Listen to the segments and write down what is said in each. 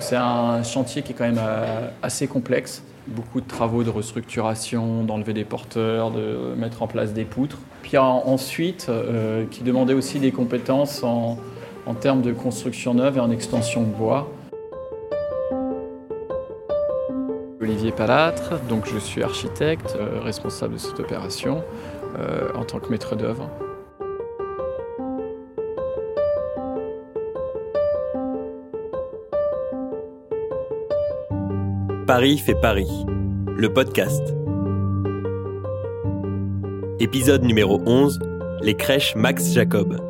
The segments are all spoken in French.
C'est un chantier qui est quand même euh, assez complexe. Beaucoup de travaux de restructuration, d'enlever des porteurs, de mettre en place des poutres. Puis ensuite, euh, qui demandait aussi des compétences en, termes de construction neuve et en extension de bois. Olivier Palâtre, donc je suis architecte, euh, responsable de cette opération en tant que maître d'œuvre. Paris fait Paris, le podcast. Épisode numéro 11, les crèches Max Jacob.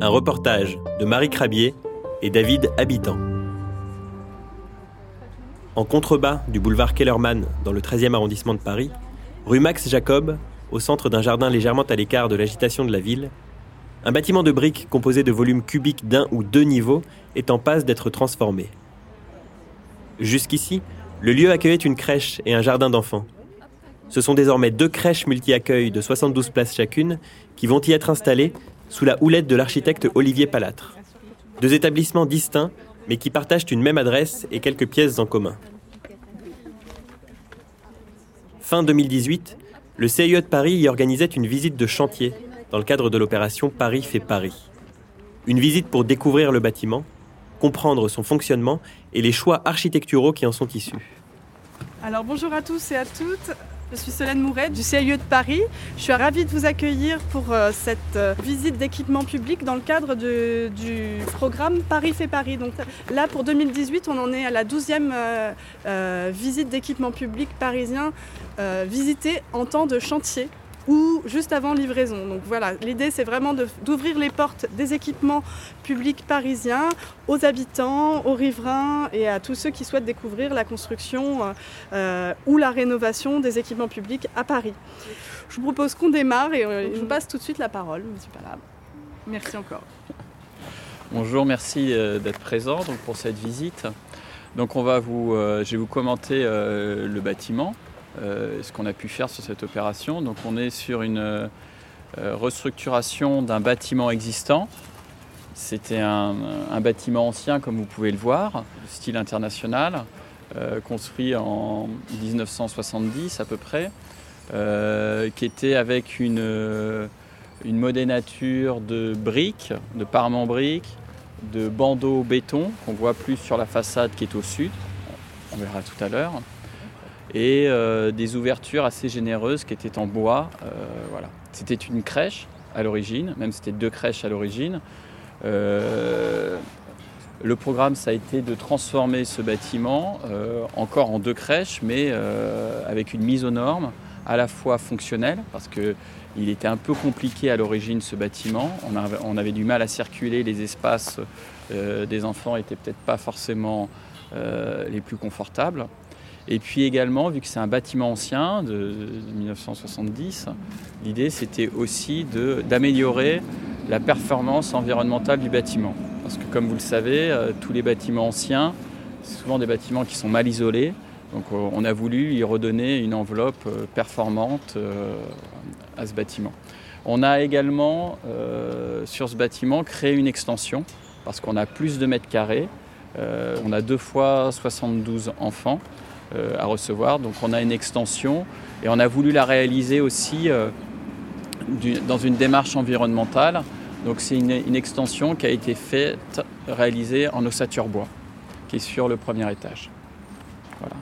Un reportage de Marie Crabier et David Habitant. En contrebas du boulevard Kellerman, dans le 13e arrondissement de Paris, rue Max Jacob, au centre d'un jardin légèrement à l'écart de l'agitation de la ville, un bâtiment de briques composé de volumes cubiques d'un ou deux niveaux est en passe d'être transformé. Jusqu'ici, le lieu accueillait une crèche et un jardin d'enfants. Ce sont désormais deux crèches multi-accueils de 72 places chacune qui vont y être installées sous la houlette de l'architecte Olivier Palâtre. Deux établissements distincts, mais qui partagent une même adresse et quelques pièces en commun. Fin 2018, le CIE de Paris y organisait une visite de chantier dans le cadre de l'opération Paris fait Paris. Une visite pour découvrir le bâtiment, comprendre son fonctionnement et les choix architecturaux qui en sont issus. Alors bonjour à tous et à toutes. Je suis Solène Mouret du CIE de Paris. Je suis ravie de vous accueillir pour euh, cette euh, visite d'équipement public dans le cadre du programme Paris fait Paris. Donc là, pour 2018, on en est à la 12e euh, visite d'équipement public parisien visitée en temps de chantier ou juste avant livraison. Donc voilà, l'idée c'est vraiment d'ouvrir les portes des équipements publics parisiens aux habitants, aux riverains et à tous ceux qui souhaitent découvrir la construction euh, ou la rénovation des équipements publics à Paris. Je vous propose qu'on démarre et euh, je vous passe tout de suite la parole, Monsieur Palab. Merci encore. Bonjour, merci euh, d'être présent donc, pour cette visite. Donc on va vous, je vais vous commenter le bâtiment. Euh, ce qu'on a pu faire sur cette opération. Donc on est sur une euh, restructuration d'un bâtiment existant. C'était un, bâtiment ancien, comme vous pouvez le voir, style international, euh, construit en 1970 à peu près, qui était avec une, une modénature de briques, de parements briques, de bandeaux béton qu'on voit plus sur la façade qui est au sud. On verra tout à l'heure et euh, des ouvertures assez généreuses qui étaient en bois. Euh, voilà. C'était une crèche à l'origine, même c'était deux crèches à l'origine. Euh, le programme, ça a été de transformer ce bâtiment encore en deux crèches, mais avec une mise aux normes à la fois fonctionnelle, parce qu'il était un peu compliqué à l'origine ce bâtiment. On avait, on avait, du mal à circuler, les espaces des enfants n'étaient peut-être pas forcément les plus confortables. Et puis également, vu que c'est un bâtiment ancien de, 1970, l'idée c'était aussi d'améliorer la performance environnementale du bâtiment. Parce que comme vous le savez, euh, tous les bâtiments anciens, c'est souvent des bâtiments qui sont mal isolés. Donc euh, on a voulu y redonner une enveloppe euh, performante à ce bâtiment. On a également sur ce bâtiment créé une extension parce qu'on a plus de mètres carrés. on a deux fois 72 enfants. Euh, à recevoir. Donc on a une extension et on a voulu la réaliser aussi euh, dans une démarche environnementale. Donc c'est une, extension qui a été faite, réalisée en ossature bois, qui est sur le premier étage. Voilà.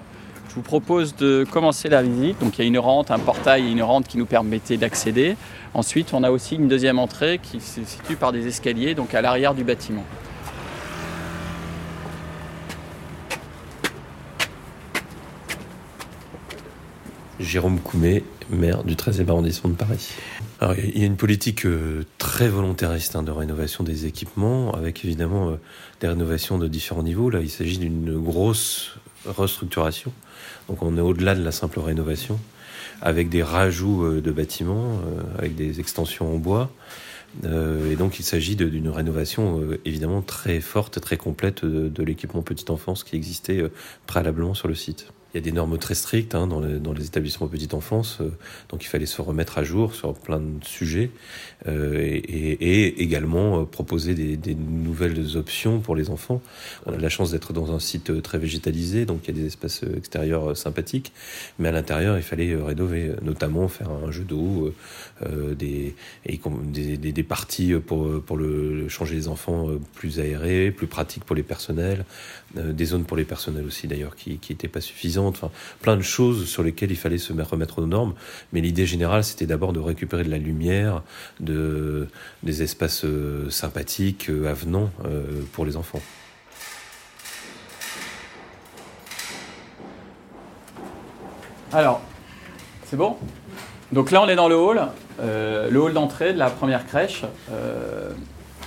Je vous propose de commencer la visite. Donc il y a une rente, un portail et une rente qui nous permettaient d'accéder. Ensuite, on a aussi une deuxième entrée qui se situe par des escaliers, donc à l'arrière du bâtiment. Jérôme Coumet, maire du 13e arrondissement de Paris. Alors, il y a une politique euh, très volontariste hein, de rénovation des équipements, avec évidemment euh, des rénovations de différents niveaux. Là, il s'agit d'une grosse restructuration. Donc, on est au-delà de la simple rénovation, avec des rajouts euh, de bâtiments, avec des extensions en bois. et donc, il s'agit d'une rénovation évidemment très forte, très complète de l'équipement petite enfance qui existait préalablement sur le site. Il y a des normes très strictes hein, dans, les établissements petite enfance, euh, donc il fallait se remettre à jour sur plein de sujets euh, et, également euh, proposer des, nouvelles options pour les enfants. On a la chance d'être dans un site très végétalisé, donc il y a des espaces extérieurs sympathiques, mais à l'intérieur il fallait rénover, notamment faire un jeu d'eau, des, parties pour, changer les enfants plus aérés, plus pratiques pour les personnels, des zones pour les personnels aussi d'ailleurs qui n'étaient pas suffisantes plein de choses sur lesquelles il fallait se remettre aux normes. Mais l'idée générale, c'était d'abord de récupérer de la lumière, de, des espaces euh, sympathiques, euh, avenants euh, pour les enfants. Alors, c'est bon? Donc là, on est dans le hall, le hall d'entrée de la première crèche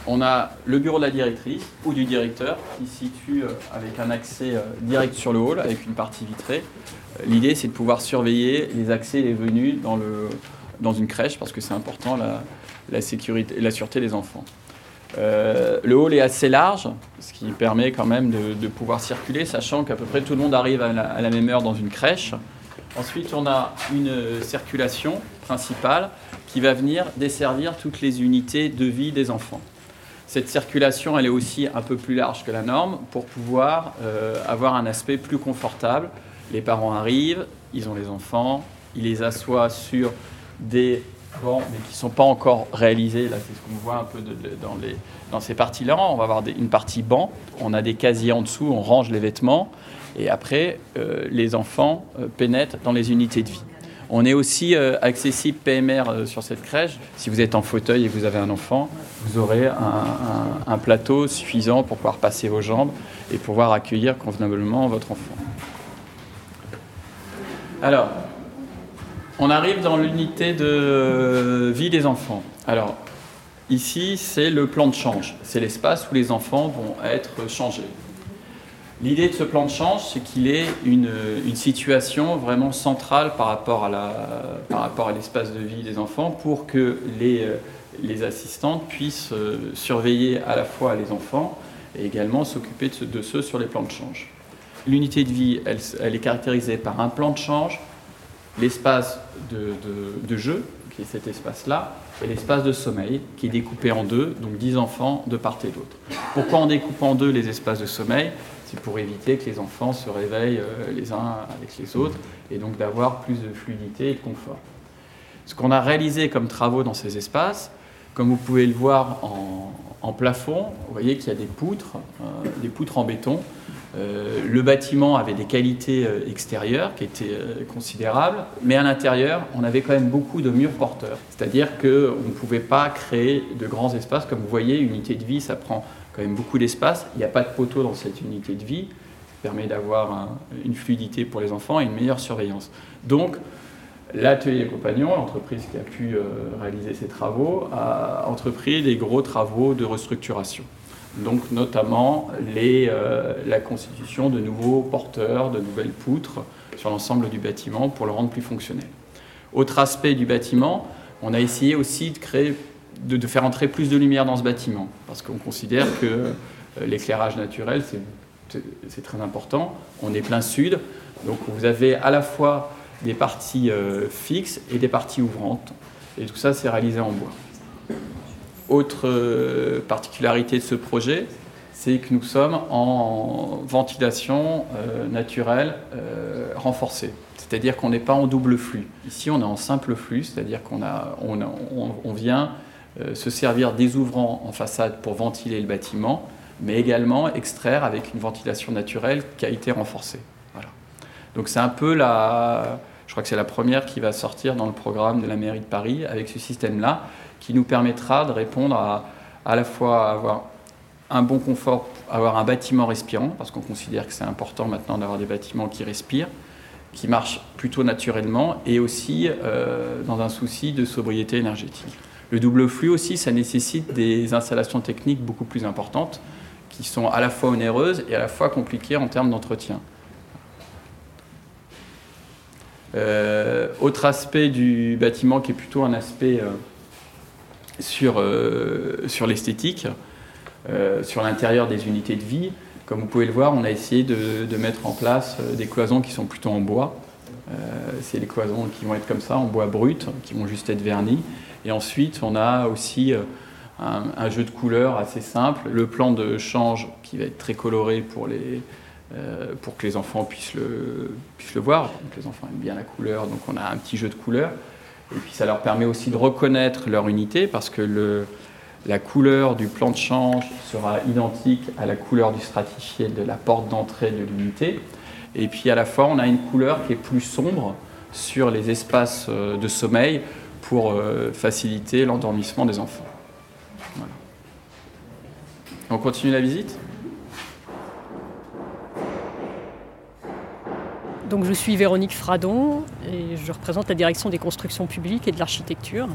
on a le bureau de la directrice ou du directeur qui se situe euh, avec un accès euh, direct sur le hall avec une partie vitrée. Euh, l'idée, c'est de pouvoir surveiller les accès et les venues dans, le, dans une crèche parce que c'est important la, sécurité, la sûreté des enfants. le hall est assez large, ce qui permet quand même de, pouvoir circuler, sachant qu'à peu près tout le monde arrive la, à la, même heure dans une crèche. Ensuite, on a une circulation principale qui va venir desservir toutes les unités de vie des enfants. Cette circulation, elle est aussi un peu plus large que la norme pour pouvoir euh, avoir un aspect plus confortable. Les parents arrivent, ils ont les enfants, ils les assoient sur des bancs, mais qui ne sont pas encore réalisés. Là, c'est ce qu'on voit un peu dans, ces parties-là. On va avoir une partie banc, on a des casiers en dessous, on range les vêtements, et après, euh, les enfants euh, pénètrent dans les unités de vie. On est aussi euh, accessible PMR euh, sur cette crèche. Si vous êtes en fauteuil et vous avez un enfant, vous aurez un, plateau suffisant pour pouvoir passer vos jambes et pouvoir accueillir convenablement votre enfant. Alors, on arrive dans l'unité de vie des enfants. Alors, ici, c'est le plan de change. C'est l'espace où les enfants vont être changés. L'idée de ce plan de change, c'est qu'il est une, situation vraiment centrale par rapport à l'espace de vie des enfants pour que les, les assistantes puissent euh, surveiller à la fois les enfants et également s'occuper de, ceux sur les plans de change. L'unité de vie, elle, elle, est caractérisée par un plan de change, l'espace de, de jeu, qui est cet espace-là, et l'espace de sommeil, qui est découpé en deux, donc 10 enfants de part et d'autre. Pourquoi on découpe en deux les espaces de sommeil? C'est pour éviter que les enfants se réveillent euh, les uns avec les autres et donc d'avoir plus de fluidité et de confort. Ce qu'on a réalisé comme travaux dans ces espaces, comme vous pouvez le voir en, plafond, vous voyez qu'il y a des poutres, euh, des poutres en béton. Euh, le bâtiment avait des qualités extérieures qui étaient considérables, mais à l'intérieur, on avait quand même beaucoup de murs porteurs. C'est-à-dire qu'on ne pouvait pas créer de grands espaces. Comme vous voyez, une unité de vie, ça prend quand même beaucoup d'espace. Il n'y a pas de poteau dans cette unité de vie. Ça permet d'avoir une fluidité pour les enfants et une meilleure surveillance. Donc, l'atelier des compagnons, l'entreprise qui a pu euh, réaliser ces travaux, a entrepris des gros travaux de restructuration. Donc, notamment les, euh, la constitution de nouveaux porteurs, de nouvelles poutres sur l'ensemble du bâtiment pour le rendre plus fonctionnel. Autre aspect du bâtiment, on a essayé aussi de créer de, faire entrer plus de lumière dans ce bâtiment, parce qu'on considère que euh, l'éclairage naturel, c'est très important. On est plein sud, donc vous avez à la fois des parties euh, fixes et des parties ouvrantes, et tout ça, c'est réalisé en bois. Autre euh, particularité de ce projet, c'est que nous sommes en ventilation naturelle renforcée. C'est-à-dire qu'on n'est pas en double flux. Ici, on est en simple flux, c'est-à-dire qu'on on, on vient se servir des ouvrants en façade pour ventiler le bâtiment, mais également extraire avec une ventilation naturelle qui a été renforcée. Voilà. Donc c'est un peu la... Je crois que c'est la première qui va sortir dans le programme de la mairie de Paris avec ce système-là, qui nous permettra de répondre à à la fois avoir un bon confort, avoir un bâtiment respirant, parce qu'on considère que c'est important maintenant d'avoir des bâtiments qui respirent, qui marchent plutôt naturellement, et aussi euh, dans un souci de sobriété énergétique. Le double flux aussi, ça nécessite des installations techniques beaucoup plus importantes, qui sont à la fois onéreuses et à la fois compliquées en termes d'entretien. Euh, autre aspect du bâtiment qui est plutôt un aspect euh, sur, euh, sur l'esthétique, sur l'intérieur des unités de vie, Comme vous pouvez le voir, on a essayé de, mettre en place des cloisons qui sont plutôt en bois. c'est les cloisons qui vont être comme ça, en bois brut, qui vont juste être vernis. Et ensuite, on a aussi un, jeu de couleurs assez simple. Le plan de change qui va être très coloré pour, les, euh, pour que les enfants puissent le, puissent le voir. Donc les enfants aiment bien la couleur, donc on a un petit jeu de couleurs. Et puis ça leur permet aussi de reconnaître leur unité parce que le, la couleur du plan de change sera identique à la couleur du stratifié de la porte d'entrée de l'unité. Et puis à la fois, on a une couleur qui est plus sombre sur les espaces euh, de sommeil pour euh, faciliter l'endormissement des enfants. On continue la visite? Donc je suis Véronique Fradon et je représente la direction des constructions publiques et de l'architecture,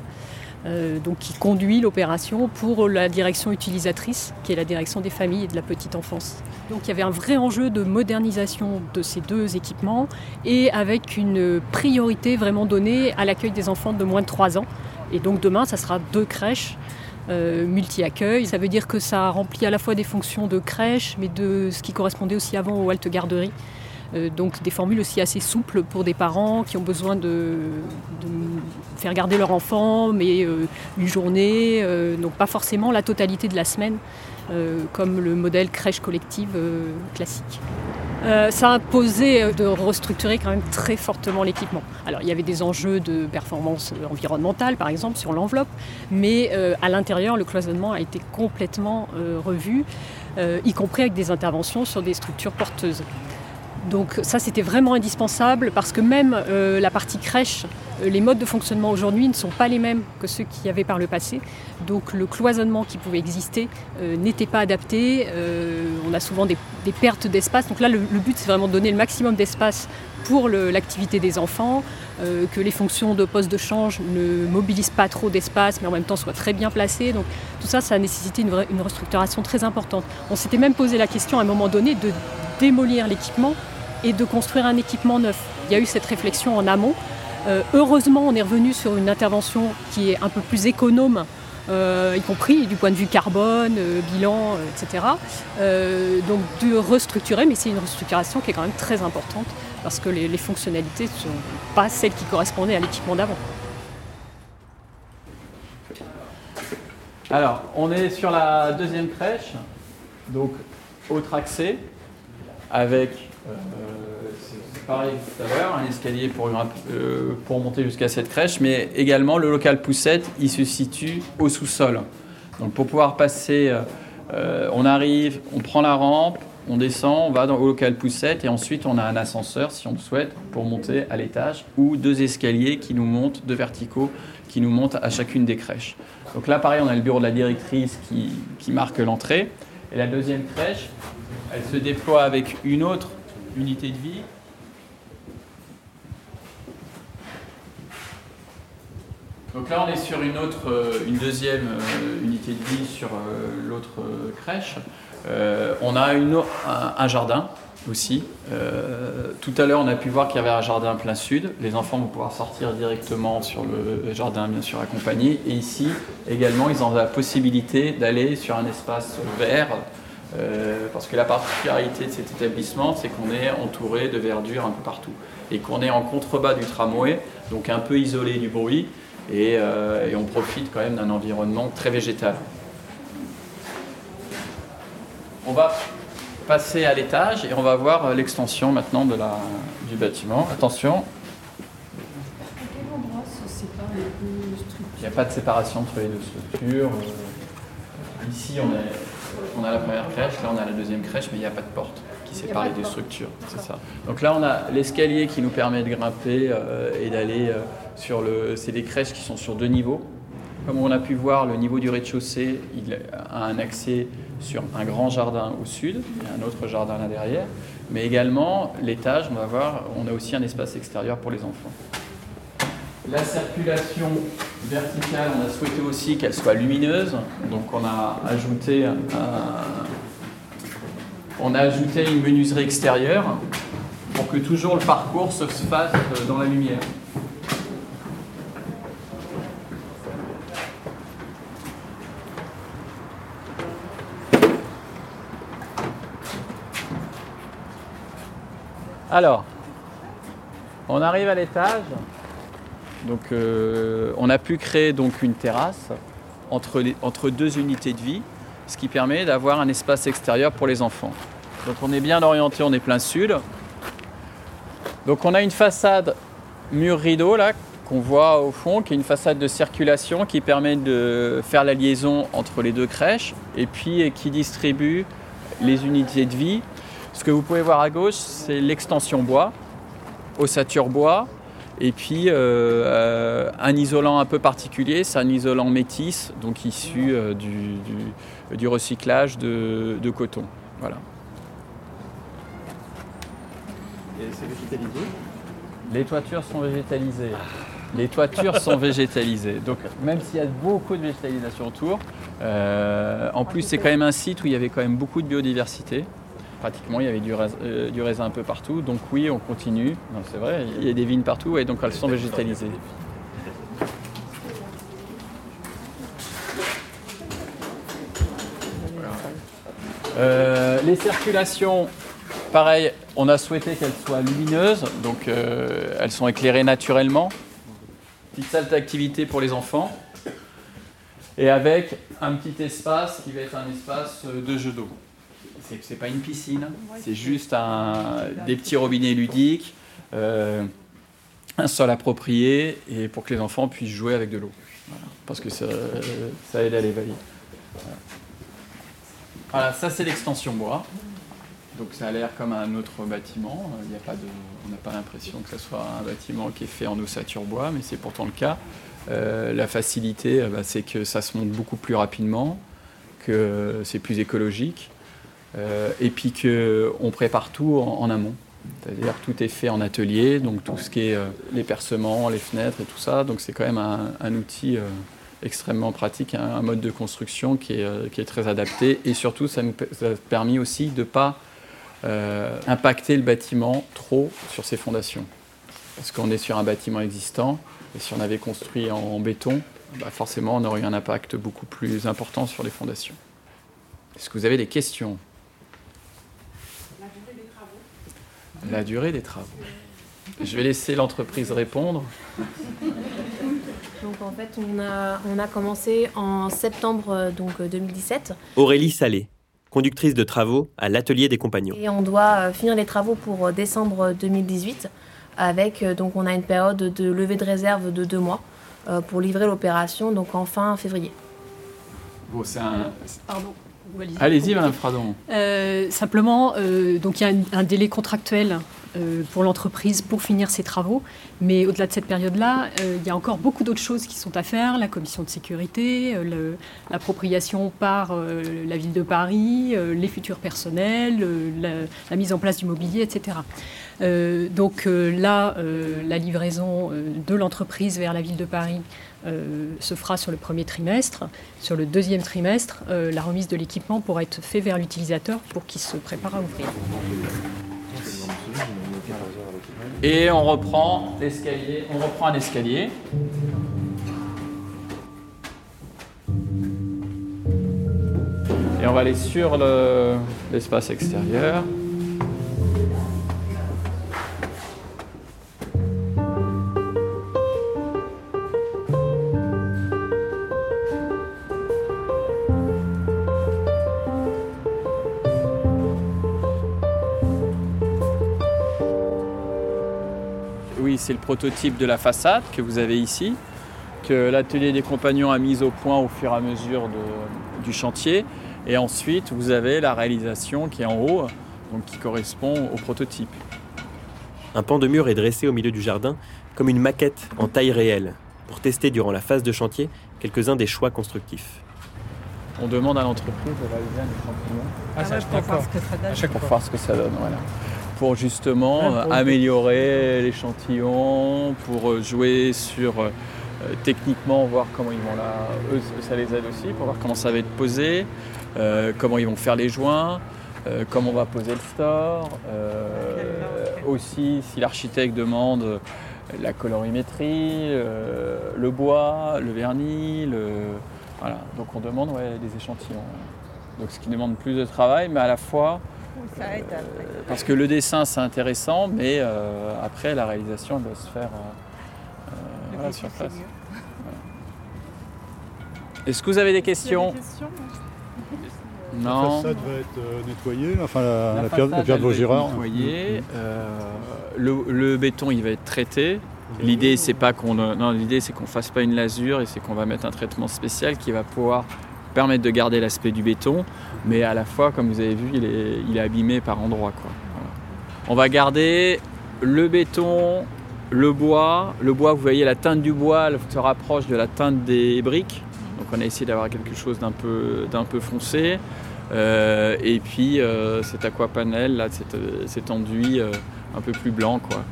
euh, donc qui conduit l'opération pour la direction utilisatrice, qui est la direction des familles et de la petite enfance. Donc il y avait un vrai enjeu de modernisation de ces deux équipements et avec une priorité vraiment donnée à l'accueil des enfants de moins de 3 ans. Et donc demain, ça sera deux crèches euh, multi-accueil. Ça veut dire que ça remplit à la fois des fonctions de crèche, mais de ce qui correspondait aussi avant aux halte garderies. Euh, donc des formules aussi assez souples pour des parents qui ont besoin de, faire garder leur enfant, mais euh, une journée, donc pas forcément la totalité de la semaine, comme le modèle crèche collective classique. Euh, ça a imposé euh, de restructurer quand même très fortement l'équipement. Alors il y avait des enjeux de performance environnementale par exemple sur l'enveloppe, mais euh, à l'intérieur le cloisonnement a été complètement revu, y compris avec des interventions sur des structures porteuses. Donc ça c'était vraiment indispensable parce que même la partie crèche, les modes de fonctionnement aujourd'hui ne sont pas les mêmes que ceux qu'il y avait par le passé. Donc le cloisonnement qui pouvait exister n'était pas adapté. on a souvent des pertes d'espace. Donc là, le, but, c'est vraiment de donner le maximum d'espace pour l'activité des enfants, euh, que les fonctions de poste de change ne mobilisent pas trop d'espace, mais en même temps soient très bien placées. Donc tout ça, ça a nécessité une restructuration très importante. On s'était même posé la question à un moment donné de démolir l'équipement et de construire un équipement neuf. Il y a eu cette réflexion en amont. Euh, heureusement, on est revenu sur une intervention qui est un peu plus économe euh, y compris du point de vue carbone, euh, bilan, etc. donc de restructurer, mais c'est une restructuration qui est quand même très importante parce que les, fonctionnalités ne sont pas celles qui correspondaient à l'équipement d'avant. Alors, on est sur la deuxième crèche, donc autre accès, avec pareil tout à l'heure, un escalier pour, euh, pour monter jusqu'à cette crèche, mais également le local poussette, il se situe au sous-sol. Donc pour pouvoir passer, euh, euh, on arrive, on prend la rampe, on descend, on va dans, au local poussette et ensuite on a un ascenseur si on le souhaite pour monter à l'étage ou deux escaliers qui nous montent, deux verticaux qui nous montent à chacune des crèches. Donc là pareil on a le bureau de la directrice qui marque l'entrée et la deuxième crèche elle se déploie avec une autre unité de vie Donc là, on est sur une autre, euh, une deuxième euh, unité de vie sur euh, l'autre crèche. on a un, jardin aussi. tout à l'heure, on a pu voir qu'il y avait un jardin plein sud. Les enfants vont pouvoir sortir directement sur le jardin, bien sûr, accompagné. Et ici, également, ils ont la possibilité d'aller sur un espace vert. Parce que la particularité de cet établissement, c'est qu'on est entouré de verdure un peu partout. Et qu'on est en contrebas du tramway, donc un peu isolé du bruit. Euh, et, on profite quand même d'un environnement très végétal. On va passer à l'étage et on va voir l'extension maintenant de la, du bâtiment. Attention. Il n'y a pas de séparation entre les deux structures. Euh, ici, on, est, on a la première crèche, là, on a la deuxième crèche, mais il n'y a pas de porte qui sépare les deux structures. C'est ça. Donc là, on a l'escalier qui nous permet de grimper euh, et d'aller sur le, c'est des crèches qui sont sur deux niveaux. Comme on a pu voir, le niveau du rez-de-chaussée, il a un accès sur un grand jardin au sud et un autre jardin là derrière. Mais également, l'étage, on va voir, on a aussi un espace extérieur pour les enfants. La circulation verticale, on a souhaité aussi qu'elle soit lumineuse. Donc on a ajouté, a ajouté une menuiserie extérieure pour que toujours le parcours se fasse dans la lumière. Alors, on arrive à l'étage. Donc, euh, on a pu créer donc une terrasse entre, entre deux unités de vie, ce qui permet d'avoir un espace extérieur pour les enfants. Donc, on est bien orienté, on est plein sud. Donc, on a une façade mur rideau là qu'on voit au fond, qui est une façade de circulation qui permet de faire la liaison entre les deux crèches et puis qui distribue les unités de vie. Ce que vous pouvez voir à gauche, c'est l'extension bois, ossature bois, et puis euh, euh, un isolant un peu particulier, c'est un isolant métis, donc issu euh, du, du- du recyclage de, de coton. Voilà. Et c'est végétalisé? Les toitures sont végétalisées. Les toitures sont végétalisées. Donc même s'il y a beaucoup de végétalisation autour, euh, en plus c'est quand même un site où il y avait quand même beaucoup de biodiversité. Pratiquement, il y avait euh, du raisin un peu partout. Donc oui, on continue. C'est vrai, il y a des vignes partout et donc elles sont végétalisées. Euh, les circulations, pareil, on a souhaité qu'elles soient lumineuses, donc euh, elles sont éclairées naturellement. Petite salle d'activité pour les enfants. Et avec un petit espace qui va être un espace de jeu d'eau. C'est, pas une piscine, c'est juste un, des petits robinets ludiques, euh, un sol approprié et pour que les enfants puissent jouer avec de l'eau. Voilà. Parce que ça, ça aide à l'éveiller. Voilà. Voilà, ça c'est l'extension bois. Donc ça a l'air comme un autre bâtiment. Il y a pas de, on n'a pas l'impression que ce soit un bâtiment qui est fait en ossature bois, mais c'est pourtant le cas. Euh, la facilité, euh, bah, c'est que ça se monte beaucoup plus rapidement, que c'est plus écologique, et puis qu'on prépare tout en, en amont. C'est-à-dire tout est fait en atelier, donc tout ce qui est euh, les percements, les fenêtres et tout ça. Donc c'est quand même un, outil euh, extrêmement pratique, un, mode de construction qui est, euh, très adapté. Et surtout, ça nous a permis aussi de ne pas euh, impacter le bâtiment trop sur ses fondations. Parce qu'on est sur un bâtiment existant, et si on avait construit en, en béton, bah forcément on aurait eu un impact beaucoup plus important sur les fondations. Est-ce que vous avez des questions? La durée des travaux. Je vais laisser l'entreprise répondre. Donc en fait, on a, on a commencé en septembre euh, donc, euh, 2017 Aurélie Salé, conductrice de travaux à l'atelier des compagnons. et on doit euh, finir les travaux pour euh, décembre 2018 avec euh, donc on a une période de levée de réserve de deux mois euh, pour livrer l'opération donc en fin février. Bon, c'est un... Pardon. Allez-y. Madame Fradon. Euh, simplement, euh, donc il y a un, un délai contractuel euh, pour l'entreprise pour finir ses travaux, mais au-delà de cette période-là, il y a encore beaucoup d'autres choses qui sont à faire la commission de sécurité, l'appropriation par la ville de Paris, les futurs personnels, la, la mise en place du mobilier, etc. Donc là, la livraison de l'entreprise vers la ville de Paris euh, se fera sur le premier trimestre. Sur le deuxième trimestre, euh, la remise de l'équipement pourra être faite vers l'utilisateur pour qu'il se prépare à ouvrir. Et on reprend l'escalier. On reprend un escalier. Et on va aller sur le- l'espace extérieur. Oui, c'est le prototype de la façade que vous avez ici, que l'atelier des compagnons a mis au point au fur et à mesure de- du chantier. Et ensuite, vous avez la réalisation qui est en haut, donc qui correspond au prototype. Un pan de mur est dressé au milieu du jardin comme une maquette en taille réelle pour tester durant la phase de chantier quelques-uns des choix constructifs. On demande à l'entreprise de réaliser un échantillon Ah, ça, d'accord. À chaque pour fois. voir ce que ça donne. Voilà. Pour justement Ouais, pour- euh, améliorer l'échantillon, pour euh, jouer sur euh, techniquement, voir comment ils vont là. Eux, ça les aide aussi pour voir comment ça va être posé, euh, comment ils vont faire les joints, euh, comment on va poser le store. euh, aussi, si l'architecte demande la colorimétrie, le bois, le vernis, le... Voilà. Donc on demande ouais, des échantillons. Donc ce qui demande plus de travail, mais à la fois parce que le dessin c'est intéressant, mais après la réalisation doit se faire sur place. Est-ce que vous avez des questions, Non. La façade va être nettoyée, enfin la, pierre, de Vaugirard. Nettoyée. le, béton il va être traité. L'idée c'est pas qu'on non l'idée c'est qu'on fasse pas une lasure et c'est qu'on va mettre un traitement spécial qui va pouvoir permettre de garder l'aspect du béton, mais à la fois comme vous avez vu il est, il abîmé par endroits. On va garder le béton, le bois. Le bois vous voyez la teinte du bois se rapproche de la teinte des briques, donc on a essayé d'avoir quelque chose d'un peu d'un foncé. Euh, et puis euh, cet aquapanel là, cet, enduit euh, un peu plus blanc quoi.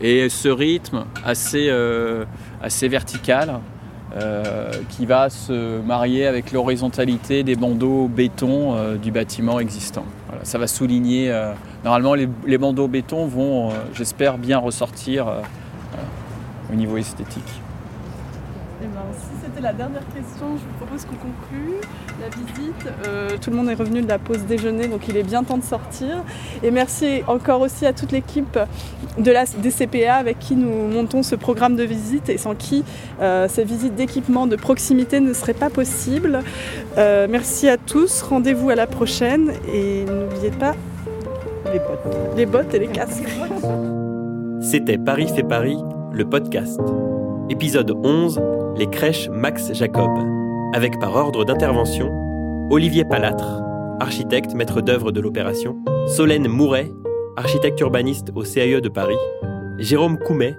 Et ce rythme assez vertical euh, qui va se marier avec l'horizontalité des bandeaux béton euh, du bâtiment existant. ça va souligner, normalement les, les, bandeaux béton vont, j'espère, bien ressortir au niveau esthétique. Eh ben, si c'était la dernière question, je vous propose qu'on conclue la visite. Euh, tout le monde est revenu de la pause déjeuner, donc il est bien temps de sortir. Et merci encore aussi à toute l'équipe de la DCPA avec qui nous montons ce programme de visite et sans qui euh, ces visites d'équipement de proximité ne seraient pas possibles. Euh, merci à tous, rendez-vous à la prochaine et n'oubliez pas les bottes, les bottes et les casques. C'était Paris fait Paris, le podcast. Épisode 11 les crèches Max Jacob, avec par ordre d'intervention Olivier Palatre, architecte maître d'œuvre de l'opération, Solène Mouret, architecte urbaniste au CAE de Paris, Jérôme Coumet,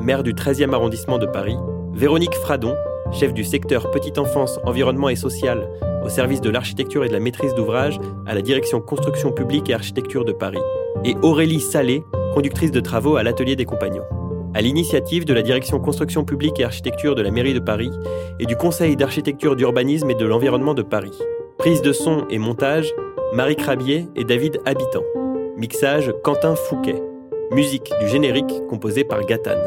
maire du 13e arrondissement de Paris, Véronique Fradon, chef du secteur Petite Enfance, Environnement et Social au service de l'architecture et de la maîtrise d'ouvrage à la direction Construction publique et architecture de Paris, et Aurélie Salé, conductrice de travaux à l'Atelier des Compagnons à l'initiative de la direction construction publique et architecture de la mairie de Paris et du Conseil d'architecture d'urbanisme et de l'environnement de Paris. Prise de son et montage, Marie Crabier et David Habitant. Mixage, Quentin Fouquet. Musique du générique composé par Gatane.